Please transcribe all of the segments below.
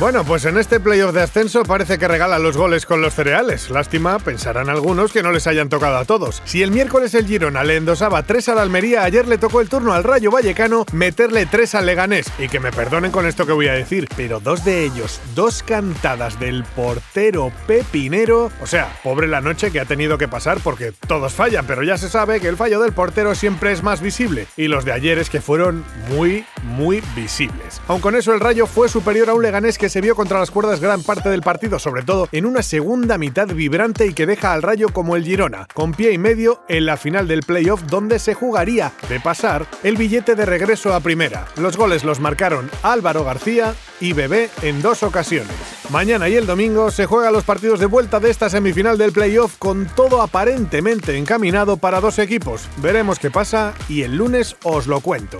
Bueno, pues en este playoff de ascenso parece que regala los goles con los cereales. Lástima, pensarán algunos que no les hayan tocado a todos. Si el miércoles el Girona le endosaba 3 al Almería, ayer le tocó el turno al Rayo Vallecano meterle 3 al Leganés. Y que me perdonen con esto que voy a decir, pero dos de ellos, dos cantadas del portero Pepinero. O sea, pobre la noche que ha tenido que pasar porque todos fallan, pero ya se sabe que el fallo del portero siempre es más visible. Y los de ayer es que fueron muy, muy visibles. Aun con eso, el Rayo fue superior a un Leganés que se vio contra las cuerdas gran parte del partido, sobre todo en una segunda mitad vibrante y que deja al Rayo como el Girona, con pie y medio en la final del playoff donde se jugaría, de pasar, el billete de regreso a primera. Los goles los marcaron Álvaro García y Bebé en dos ocasiones. Mañana y el domingo se juegan los partidos de vuelta de esta semifinal del playoff con todo aparentemente encaminado para dos equipos. Veremos qué pasa y el lunes os lo cuento.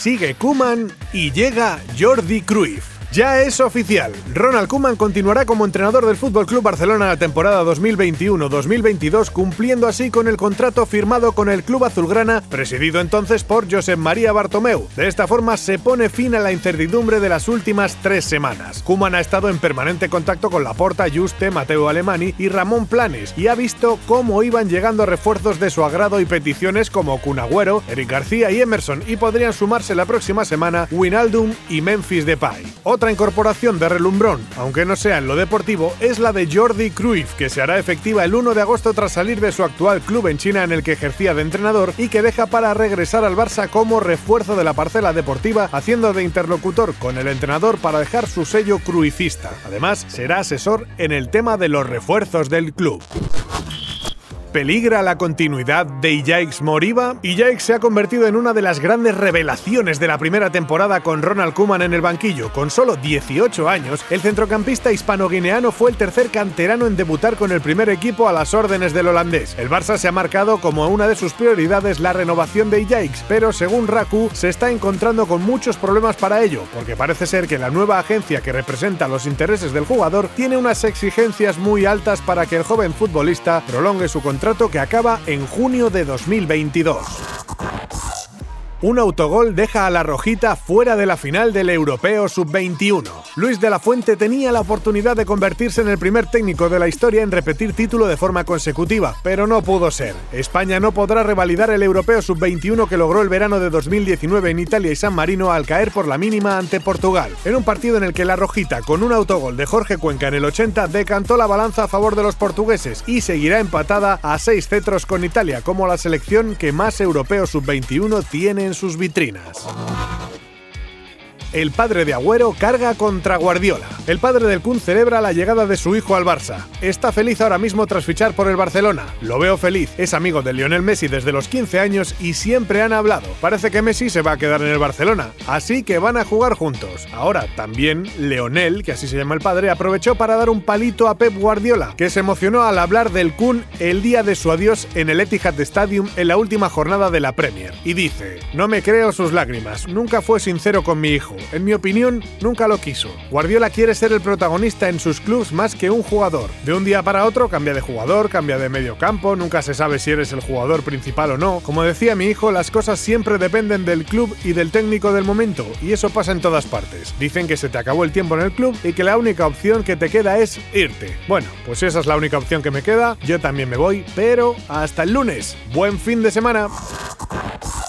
Sigue Kuman y llega Jordi Cruyff. Ya es oficial. Ronald Koeman continuará como entrenador del Fútbol Club Barcelona la temporada 2021-2022, cumpliendo así con el contrato firmado con el club azulgrana, presidido entonces por Josep María Bartomeu. De esta forma se pone fin a la incertidumbre de las últimas tres semanas. Koeman ha estado en permanente contacto con Laporta, Juste, Mateo Alemani y Ramón Planes y ha visto cómo iban llegando refuerzos de su agrado y peticiones como Cunagüero, Eric García y Emerson y podrían sumarse la próxima semana Winaldum y Memphis Depay. Otra incorporación de relumbrón, aunque no sea en lo deportivo, es la de Jordi Cruyff, que se hará efectiva el 1 de agosto tras salir de su actual club en China en el que ejercía de entrenador y que deja para regresar al Barça como refuerzo de la parcela deportiva, haciendo de interlocutor con el entrenador para dejar su sello cruifista. Además, será asesor en el tema de los refuerzos del club. ¿Peligra la continuidad de Ijaix Moriba? Ijaix se ha convertido en una de las grandes revelaciones de la primera temporada con Ronald Koeman en el banquillo. Con solo 18 años, el centrocampista hispano-guineano fue el tercer canterano en debutar con el primer equipo a las órdenes del holandés. El Barça se ha marcado como una de sus prioridades la renovación de Ijaix, pero según Raku se está encontrando con muchos problemas para ello, porque parece ser que la nueva agencia que representa los intereses del jugador tiene unas exigencias muy altas para que el joven futbolista prolongue su contrato contrato que acaba en junio de 2022. Un autogol deja a la Rojita fuera de la final del Europeo Sub-21. Luis de la Fuente tenía la oportunidad de convertirse en el primer técnico de la historia en repetir título de forma consecutiva, pero no pudo ser. España no podrá revalidar el Europeo Sub-21 que logró el verano de 2019 en Italia y San Marino al caer por la mínima ante Portugal. En un partido en el que la Rojita, con un autogol de Jorge Cuenca en el 80, decantó la balanza a favor de los portugueses y seguirá empatada a seis cetros con Italia como la selección que más Europeo Sub-21 tiene sus vitrinas el padre de Agüero carga contra Guardiola. El padre del Kun celebra la llegada de su hijo al Barça. Está feliz ahora mismo tras fichar por el Barcelona. Lo veo feliz. Es amigo de Lionel Messi desde los 15 años y siempre han hablado. Parece que Messi se va a quedar en el Barcelona, así que van a jugar juntos. Ahora también Leonel, que así se llama el padre, aprovechó para dar un palito a Pep Guardiola, que se emocionó al hablar del Kun el día de su adiós en el Etihad Stadium en la última jornada de la Premier. Y dice: "No me creo sus lágrimas. Nunca fue sincero con mi hijo. En mi opinión, nunca lo quiso. Guardiola quiere ser el protagonista en sus clubs más que un jugador. De un día para otro cambia de jugador, cambia de medio campo, nunca se sabe si eres el jugador principal o no. Como decía mi hijo, las cosas siempre dependen del club y del técnico del momento, y eso pasa en todas partes. Dicen que se te acabó el tiempo en el club y que la única opción que te queda es irte. Bueno, pues esa es la única opción que me queda, yo también me voy, pero hasta el lunes. Buen fin de semana.